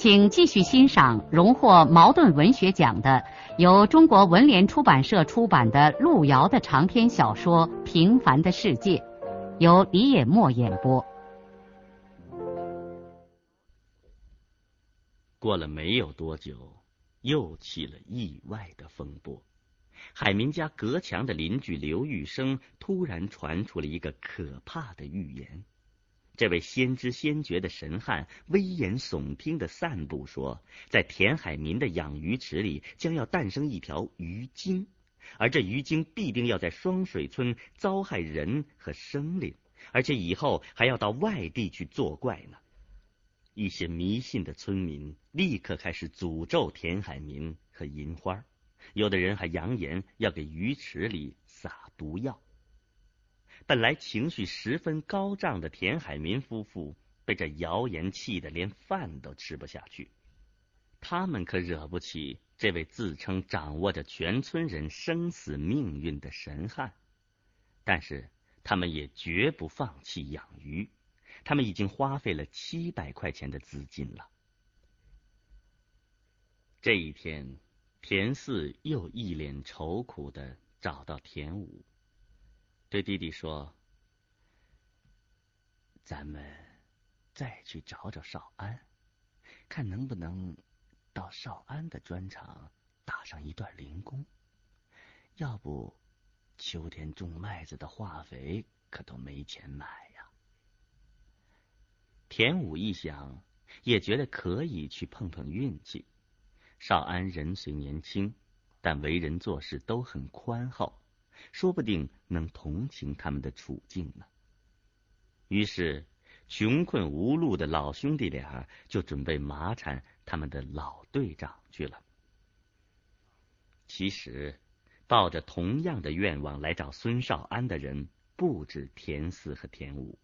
请继续欣赏荣获茅盾文学奖的、由中国文联出版社出版的路遥的长篇小说《平凡的世界》，由李野墨演播。过了没有多久，又起了意外的风波。海明家隔墙的邻居刘玉生突然传出了一个可怕的预言。这位先知先觉的神汉危言耸听的散布说，在田海民的养鱼池里将要诞生一条鱼精，而这鱼精必定要在双水村遭害人和生灵，而且以后还要到外地去作怪呢。一些迷信的村民立刻开始诅咒田海民和银花，有的人还扬言要给鱼池里撒毒药。本来情绪十分高涨的田海民夫妇被这谣言气得连饭都吃不下去。他们可惹不起这位自称掌握着全村人生死命运的神汉，但是他们也绝不放弃养鱼。他们已经花费了七百块钱的资金了。这一天，田四又一脸愁苦的找到田五。对弟弟说：“咱们再去找找少安，看能不能到少安的砖厂打上一段零工。要不，秋天种麦子的化肥可都没钱买呀。”田武一想，也觉得可以去碰碰运气。少安人虽年轻，但为人做事都很宽厚。说不定能同情他们的处境呢。于是，穷困无路的老兄弟俩就准备麻缠他们的老队长去了。其实，抱着同样的愿望来找孙少安的人不止田四和田五。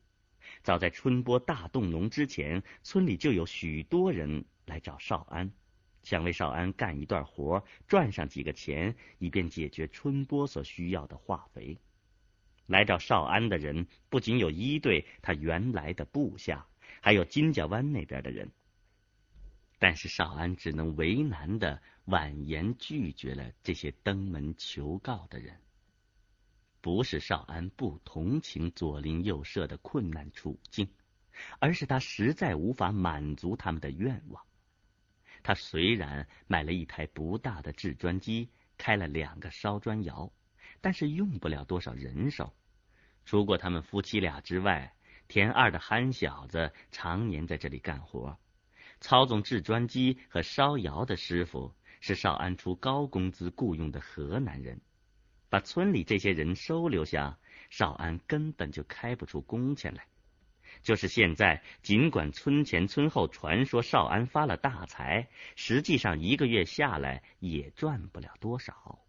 早在春播大动农之前，村里就有许多人来找少安。想为少安干一段活，赚上几个钱，以便解决春播所需要的化肥。来找少安的人不仅有一队他原来的部下，还有金家湾那边的人。但是少安只能为难的婉言拒绝了这些登门求告的人。不是少安不同情左邻右舍的困难处境，而是他实在无法满足他们的愿望。他虽然买了一台不大的制砖机，开了两个烧砖窑，但是用不了多少人手。除过他们夫妻俩之外，田二的憨小子常年在这里干活。操纵制砖机和烧窑的师傅是少安出高工资雇佣的河南人。把村里这些人收留下，少安根本就开不出工钱来。就是现在，尽管村前村后传说少安发了大财，实际上一个月下来也赚不了多少。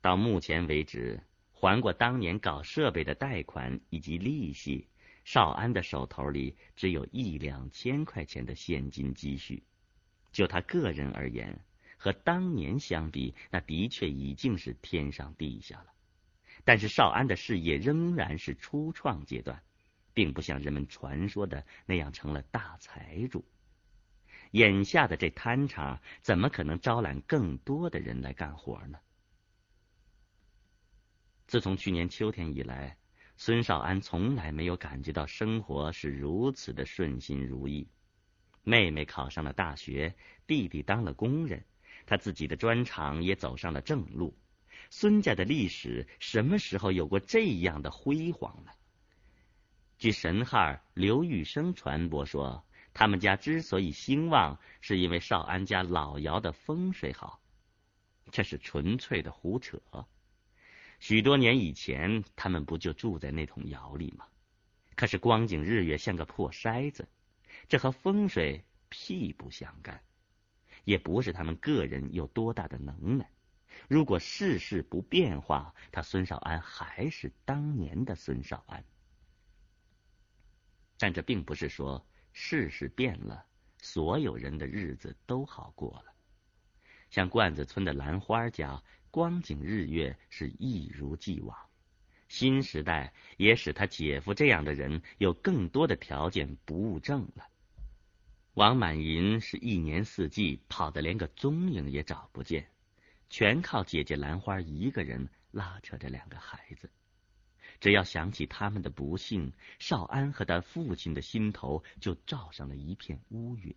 到目前为止，还过当年搞设备的贷款以及利息，少安的手头里只有一两千块钱的现金积蓄。就他个人而言，和当年相比，那的确已经是天上地下了。但是少安的事业仍然是初创阶段。并不像人们传说的那样成了大财主。眼下的这摊场怎么可能招揽更多的人来干活呢？自从去年秋天以来，孙少安从来没有感觉到生活是如此的顺心如意。妹妹考上了大学，弟弟当了工人，他自己的砖厂也走上了正路。孙家的历史什么时候有过这样的辉煌呢？据神汉刘玉生传播说，他们家之所以兴旺，是因为少安家老窑的风水好。这是纯粹的胡扯。许多年以前，他们不就住在那桶窑里吗？可是光景日月像个破筛子，这和风水屁不相干，也不是他们个人有多大的能耐。如果世事不变化，他孙少安还是当年的孙少安。但这并不是说世事变了，所有人的日子都好过了。像罐子村的兰花家，光景日月是一如既往。新时代也使他姐夫这样的人有更多的条件不务正了。王满银是一年四季跑得连个踪影也找不见。全靠姐姐兰花一个人拉扯着两个孩子，只要想起他们的不幸，少安和他父亲的心头就罩上了一片乌云。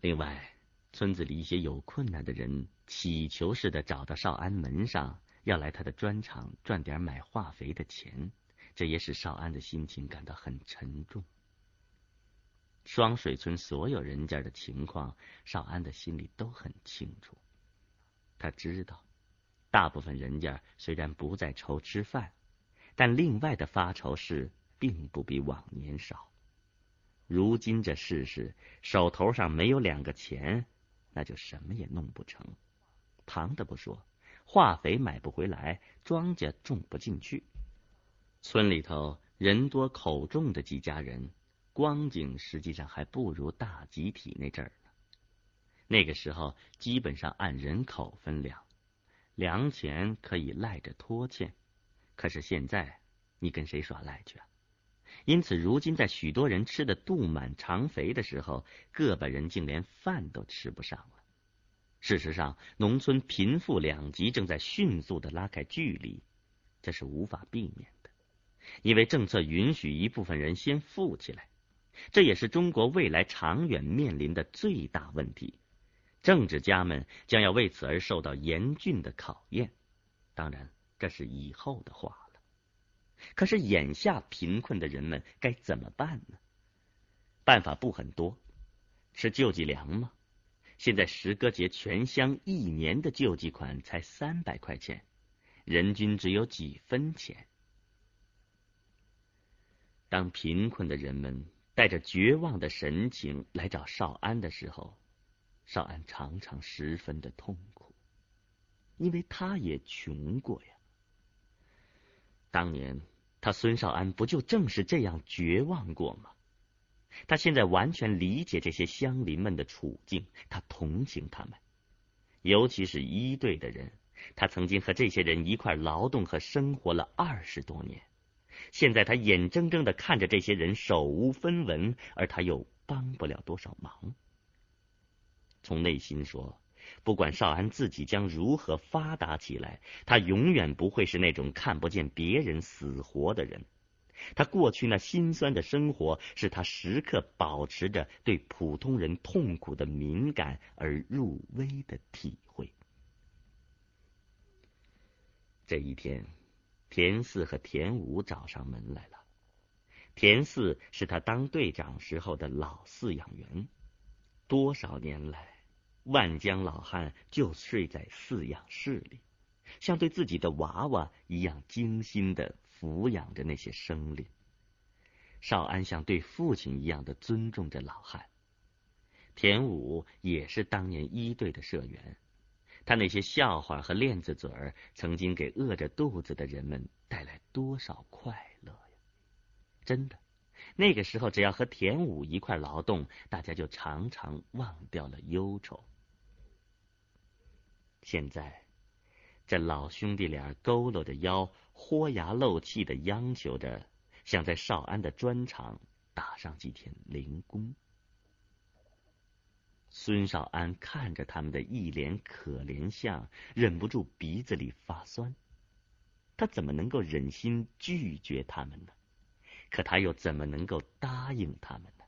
另外，村子里一些有困难的人乞求似的找到少安门上，要来他的砖厂赚点买化肥的钱，这也使少安的心情感到很沉重。双水村所有人家的情况，少安的心里都很清楚。他知道，大部分人家虽然不再愁吃饭，但另外的发愁事并不比往年少。如今这世事，手头上没有两个钱，那就什么也弄不成。旁的不说，化肥买不回来，庄稼种不进去。村里头人多口重的几家人。光景实际上还不如大集体那阵儿呢。那个时候基本上按人口分粮，粮钱可以赖着拖欠。可是现在你跟谁耍赖去啊？因此，如今在许多人吃的肚满肠肥的时候，个把人竟连饭都吃不上了。事实上，农村贫富两极正在迅速的拉开距离，这是无法避免的，因为政策允许一部分人先富起来。这也是中国未来长远面临的最大问题，政治家们将要为此而受到严峻的考验。当然，这是以后的话了。可是眼下贫困的人们该怎么办呢？办法不很多，吃救济粮吗？现在石歌节全乡一年的救济款才三百块钱，人均只有几分钱。当贫困的人们。带着绝望的神情来找少安的时候，少安常常十分的痛苦，因为他也穷过呀。当年他孙少安不就正是这样绝望过吗？他现在完全理解这些乡邻们的处境，他同情他们，尤其是一队的人，他曾经和这些人一块劳动和生活了二十多年。现在他眼睁睁的看着这些人手无分文，而他又帮不了多少忙。从内心说，不管少安自己将如何发达起来，他永远不会是那种看不见别人死活的人。他过去那心酸的生活，是他时刻保持着对普通人痛苦的敏感而入微的体会。这一天。田四和田五找上门来了。田四是他当队长时候的老饲养员，多少年来，万江老汉就睡在饲养室里，像对自己的娃娃一样精心的抚养着那些生灵。少安像对父亲一样的尊重着老汉。田武也是当年一队的社员。他那些笑话和链子嘴儿，曾经给饿着肚子的人们带来多少快乐呀！真的，那个时候只要和田武一块劳动，大家就常常忘掉了忧愁。现在，这老兄弟俩佝偻着腰，豁牙漏气的央求着，想在少安的砖厂打上几天零工。孙少安看着他们的一脸可怜相，忍不住鼻子里发酸。他怎么能够忍心拒绝他们呢？可他又怎么能够答应他们呢？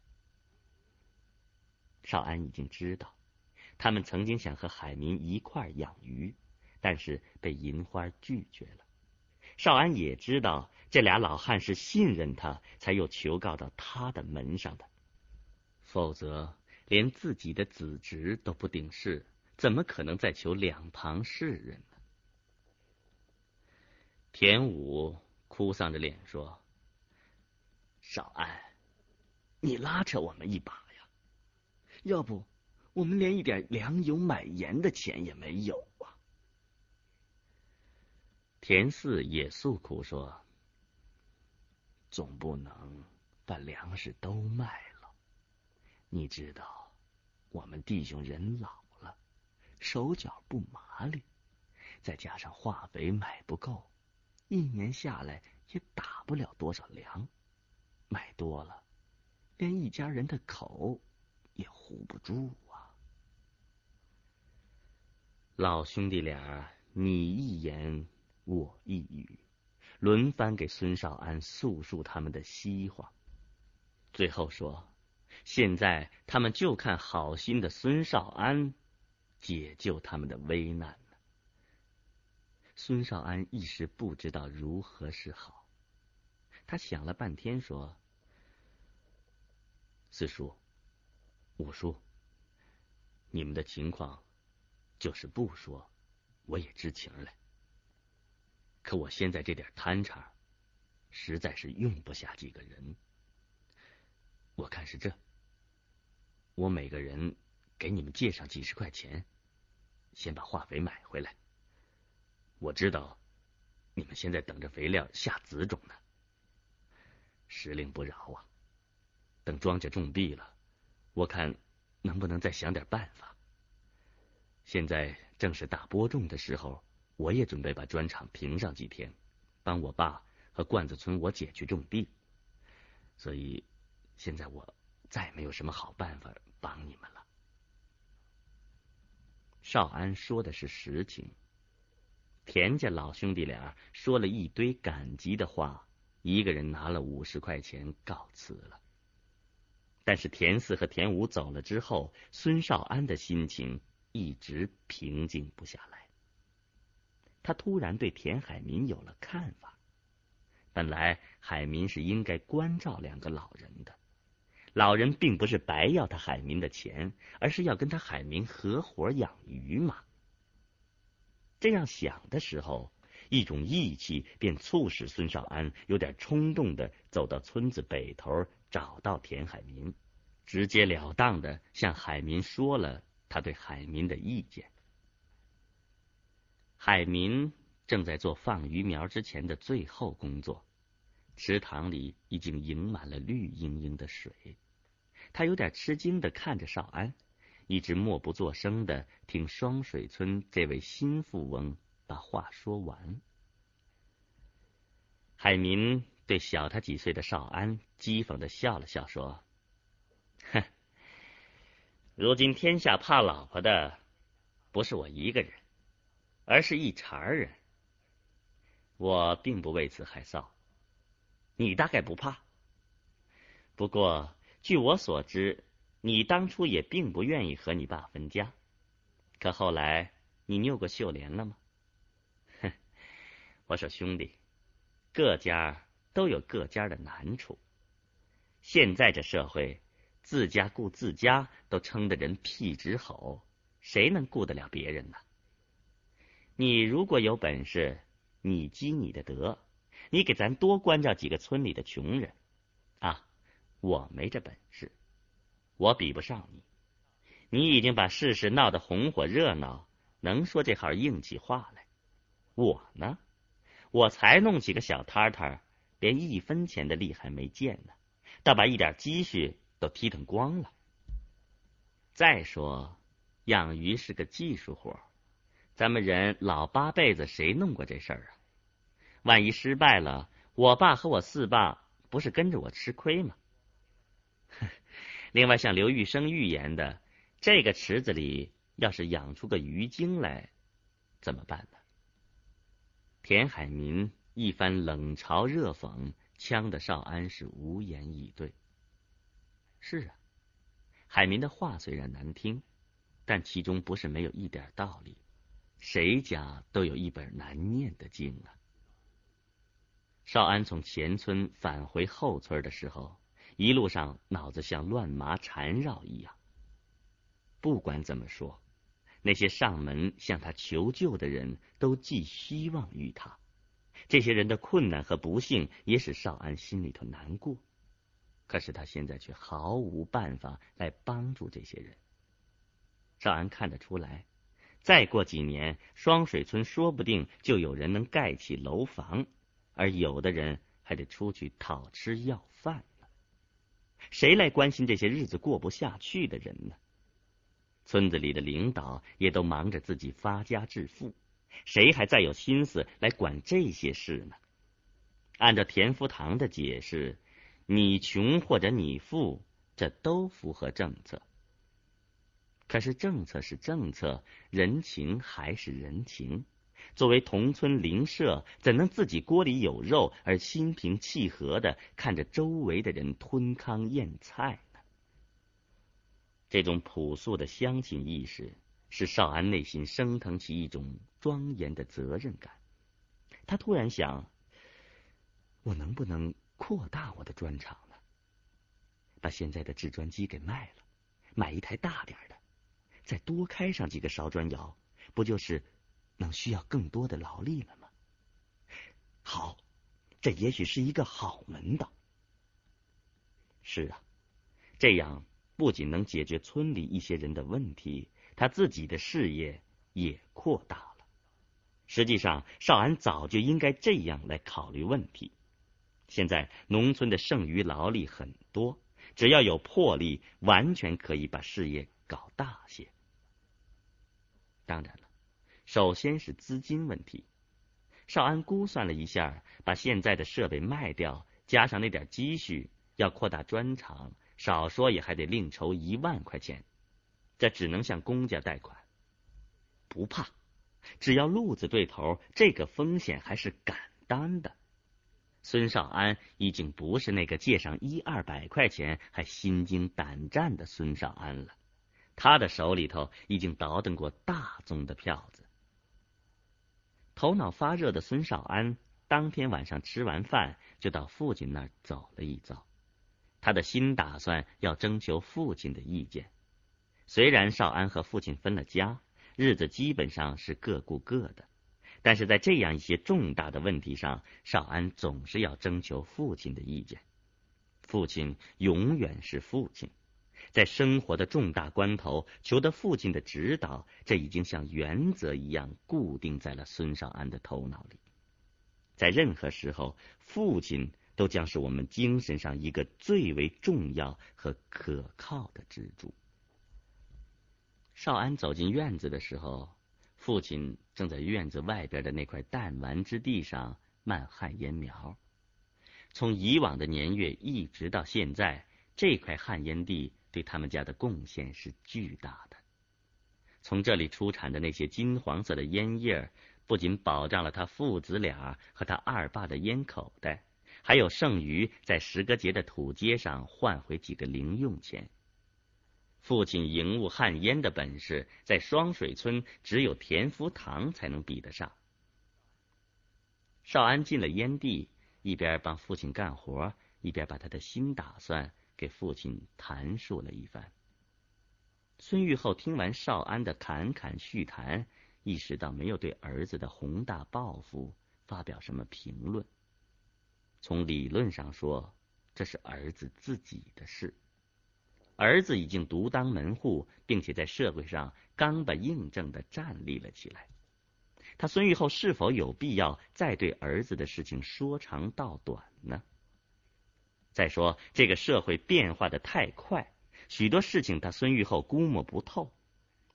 少安已经知道，他们曾经想和海民一块养鱼，但是被银花拒绝了。少安也知道，这俩老汉是信任他，才又求告到他的门上的，否则。连自己的子侄都不顶事，怎么可能再求两旁世人呢？田武哭丧着脸说：“少安，你拉扯我们一把呀！要不，我们连一点粮油买盐的钱也没有啊！田四也诉苦说：“总不能把粮食都卖了。你知道，我们弟兄人老了，手脚不麻利，再加上化肥买不够，一年下来也打不了多少粮，买多了。”连一家人的口也糊不住！老兄弟俩你一言我一语，轮番给孙少安诉说他们的希望。最后说，现在他们就看好心的孙少安解救他们的危难。孙少安一时不知道如何是好，他想了半天说。四叔、五叔，你们的情况，就是不说，我也知情了。可我现在这点摊场，实在是用不下几个人。我看是这，我每个人给你们借上几十块钱，先把化肥买回来。我知道你们现在等着肥料下籽种呢，时令不饶啊。等庄稼种地了，我看能不能再想点办法。现在正是大播种的时候，我也准备把砖厂平上几天，帮我爸和罐子村我姐去种地。所以现在我再没有什么好办法帮你们了。少安说的是实情，田家老兄弟俩说了一堆感激的话，一个人拿了五十块钱告辞了。但是田四和田五走了之后，孙少安的心情一直平静不下来。他突然对田海民有了看法。本来海民是应该关照两个老人的，老人并不是白要他海民的钱，而是要跟他海民合伙养鱼嘛。这样想的时候，一种义气便促使孙少安有点冲动的走到村子北头。找到田海民，直截了当的向海民说了他对海民的意见。海民正在做放鱼苗之前的最后工作，池塘里已经盈满了绿莹莹的水。他有点吃惊的看着少安，一直默不作声的听双水村这位新富翁把话说完。海民。对小他几岁的少安讥讽的笑了笑，说：“哼，如今天下怕老婆的不是我一个人，而是一茬人。我并不为此害臊，你大概不怕。不过据我所知，你当初也并不愿意和你爸分家，可后来你拗过秀莲了吗？哼，我说兄弟，各家。”都有各家的难处。现在这社会，自家顾自家都撑得人屁直吼，谁能顾得了别人呢？你如果有本事，你积你的德，你给咱多关照几个村里的穷人。啊，我没这本事，我比不上你。你已经把事事闹得红火热闹，能说这号硬气话来。我呢，我才弄几个小摊摊。连一分钱的利还没见呢，倒把一点积蓄都踢腾光了。再说，养鱼是个技术活，咱们人老八辈子谁弄过这事儿啊？万一失败了，我爸和我四爸不是跟着我吃亏吗？另外，像刘玉生预言的，这个池子里要是养出个鱼精来，怎么办呢？田海民。一番冷嘲热讽，呛得少安是无言以对。是啊，海民的话虽然难听，但其中不是没有一点道理。谁家都有一本难念的经啊！少安从前村返回后村的时候，一路上脑子像乱麻缠绕一样。不管怎么说，那些上门向他求救的人都寄希望于他。这些人的困难和不幸也使少安心里头难过。可是他现在却毫无办法来帮助这些人。少安看得出来，再过几年，双水村说不定就有人能盖起楼房，而有的人还得出去讨吃要饭了。谁来关心这些日子过不下去的人呢？村子里的领导也都忙着自己发家致富，谁还再有心思来管这些事呢？按照田福堂的解释，你穷或者你富，这都符合政策。可是政策是政策，人情还是人情。作为同村邻舍，怎能自己锅里有肉而心平气和的看着周围的人吞糠咽菜呢？这种朴素的乡亲意识，使少安内心升腾起一种庄严的责任感。他突然想：我能不能扩大我的砖厂了？把现在的制砖机给卖了，买一台大点的。再多开上几个烧砖窑，不就是能需要更多的劳力了吗？好，这也许是一个好门道。是啊，这样不仅能解决村里一些人的问题，他自己的事业也扩大了。实际上，少安早就应该这样来考虑问题。现在农村的剩余劳力很多，只要有魄力，完全可以把事业搞大些。当然了，首先是资金问题。少安估算了一下，把现在的设备卖掉，加上那点积蓄，要扩大砖厂，少说也还得另筹一万块钱。这只能向公家贷款。不怕，只要路子对头，这个风险还是敢担的。孙少安已经不是那个借上一二百块钱还心惊胆战的孙少安了。他的手里头已经倒腾过大宗的票子。头脑发热的孙少安当天晚上吃完饭，就到父亲那儿走了一遭。他的新打算要征求父亲的意见。虽然少安和父亲分了家，日子基本上是各顾各的，但是在这样一些重大的问题上，少安总是要征求父亲的意见。父亲永远是父亲。在生活的重大关头，求得父亲的指导，这已经像原则一样固定在了孙少安的头脑里。在任何时候，父亲都将是我们精神上一个最为重要和可靠的支柱。少安走进院子的时候，父亲正在院子外边的那块弹丸之地上漫旱烟苗。从以往的年月一直到现在，这块旱烟地。对他们家的贡献是巨大的。从这里出产的那些金黄色的烟叶，不仅保障了他父子俩和他二爸的烟口袋，还有剩余在十个节的土街上换回几个零用钱。父亲营务旱烟的本事，在双水村只有田福堂才能比得上。少安进了烟地，一边帮父亲干活，一边把他的新打算。给父亲谈述了一番。孙玉厚听完少安的侃侃叙谈，意识到没有对儿子的宏大抱负发表什么评论。从理论上说，这是儿子自己的事。儿子已经独当门户，并且在社会上刚把硬正的站立了起来。他孙玉厚是否有必要再对儿子的事情说长道短呢？再说，这个社会变化的太快，许多事情他孙玉厚估摸不透。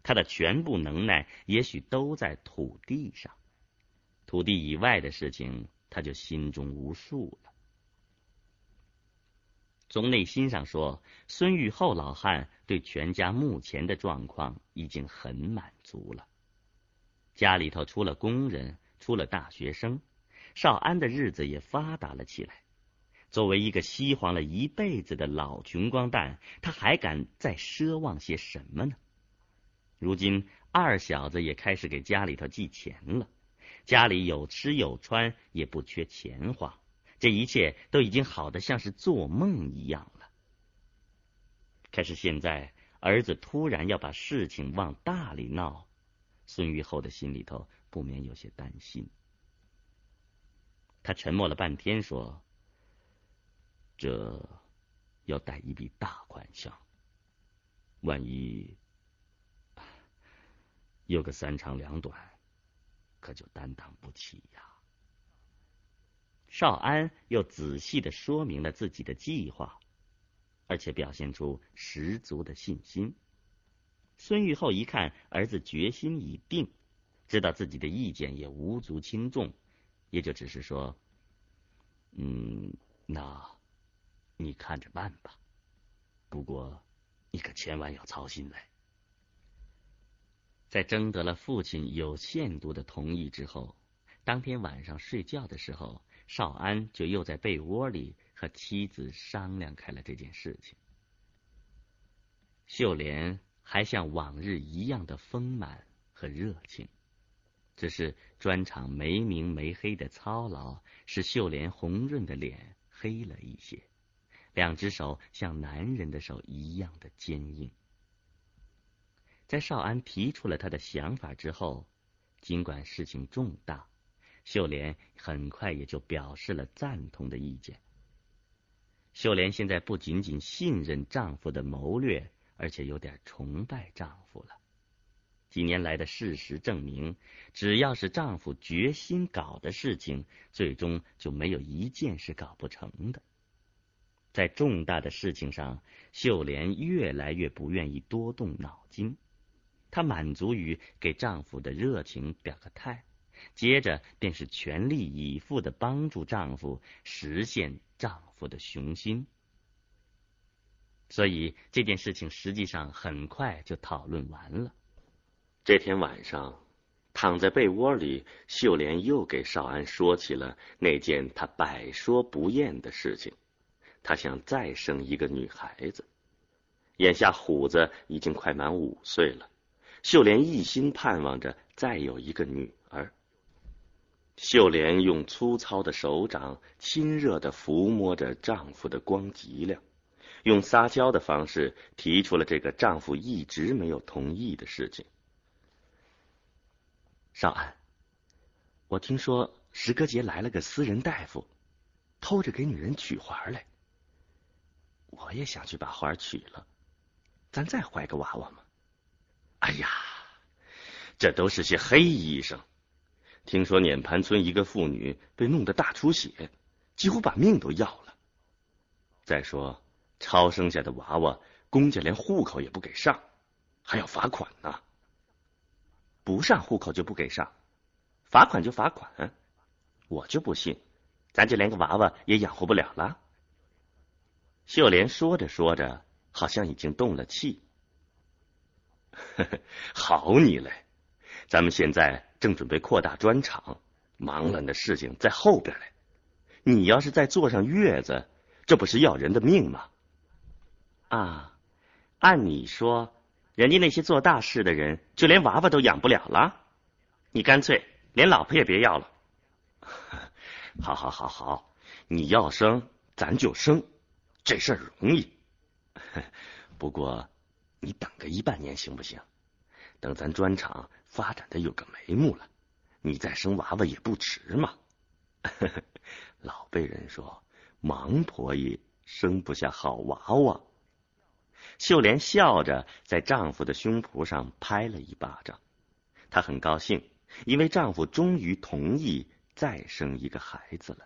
他的全部能耐也许都在土地上，土地以外的事情，他就心中无数了。从内心上说，孙玉厚老汉对全家目前的状况已经很满足了。家里头出了工人，出了大学生，少安的日子也发达了起来。作为一个西黄了一辈子的老穷光蛋，他还敢再奢望些什么呢？如今二小子也开始给家里头寄钱了，家里有吃有穿，也不缺钱花，这一切都已经好的像是做梦一样了。可是现在儿子突然要把事情往大里闹，孙玉厚的心里头不免有些担心。他沉默了半天，说。这要贷一笔大款项，万一有个三长两短，可就担当不起呀。少安又仔细的说明了自己的计划，而且表现出十足的信心。孙玉厚一看儿子决心已定，知道自己的意见也无足轻重，也就只是说：“嗯，那你看着办吧。不过你可千万要操心嘞。”在征得了父亲有限度的同意之后，当天晚上睡觉的时候。少安就又在被窝里和妻子商量开了这件事情。秀莲还像往日一样的丰满和热情，只是砖厂没明没黑的操劳，使秀莲红润的脸黑了一些，两只手像男人的手一样的坚硬。在少安提出了他的想法之后，尽管事情重大。秀莲很快也就表示了赞同的意见。秀莲现在不仅仅信任丈夫的谋略，而且有点崇拜丈夫了。几年来的事实证明，只要是丈夫决心搞的事情，最终就没有一件是搞不成的。在重大的事情上，秀莲越来越不愿意多动脑筋，她满足于给丈夫的热情表个态。接着便是全力以赴的帮助丈夫实现丈夫的雄心，所以这件事情实际上很快就讨论完了。这天晚上，躺在被窝里，秀莲又给少安说起了那件她百说不厌的事情。她想再生一个女孩子。眼下虎子已经快满五岁了，秀莲一心盼望着再有一个女。秀莲用粗糙的手掌亲热的抚摸着丈夫的光脊梁，用撒娇的方式提出了这个丈夫一直没有同意的事情。少安，我听说石歌杰来了个私人大夫，偷着给女人取环来。我也想去把花取了，咱再怀个娃娃嘛。哎呀，这都是些黑医生。听说碾盘村一个妇女被弄得大出血，几乎把命都要了。再说，超生下的娃娃，公家连户口也不给上，还要罚款呢。不上户口就不给上，罚款就罚款。我就不信，咱就连个娃娃也养活不了了。秀莲说着说着，好像已经动了气。呵 呵好你嘞！咱们现在正准备扩大砖厂，忙乱的事情在后边嘞。你要是再坐上月子，这不是要人的命吗？啊，按你说，人家那些做大事的人，就连娃娃都养不了了。你干脆连老婆也别要了。好好好好，你要生咱就生，这事儿容易。不过你等个一半年行不行？等咱砖厂。发展的有个眉目了，你再生娃娃也不迟嘛。老辈人说，忙婆姨生不下好娃娃。秀莲笑着在丈夫的胸脯上拍了一巴掌，她很高兴，因为丈夫终于同意再生一个孩子了。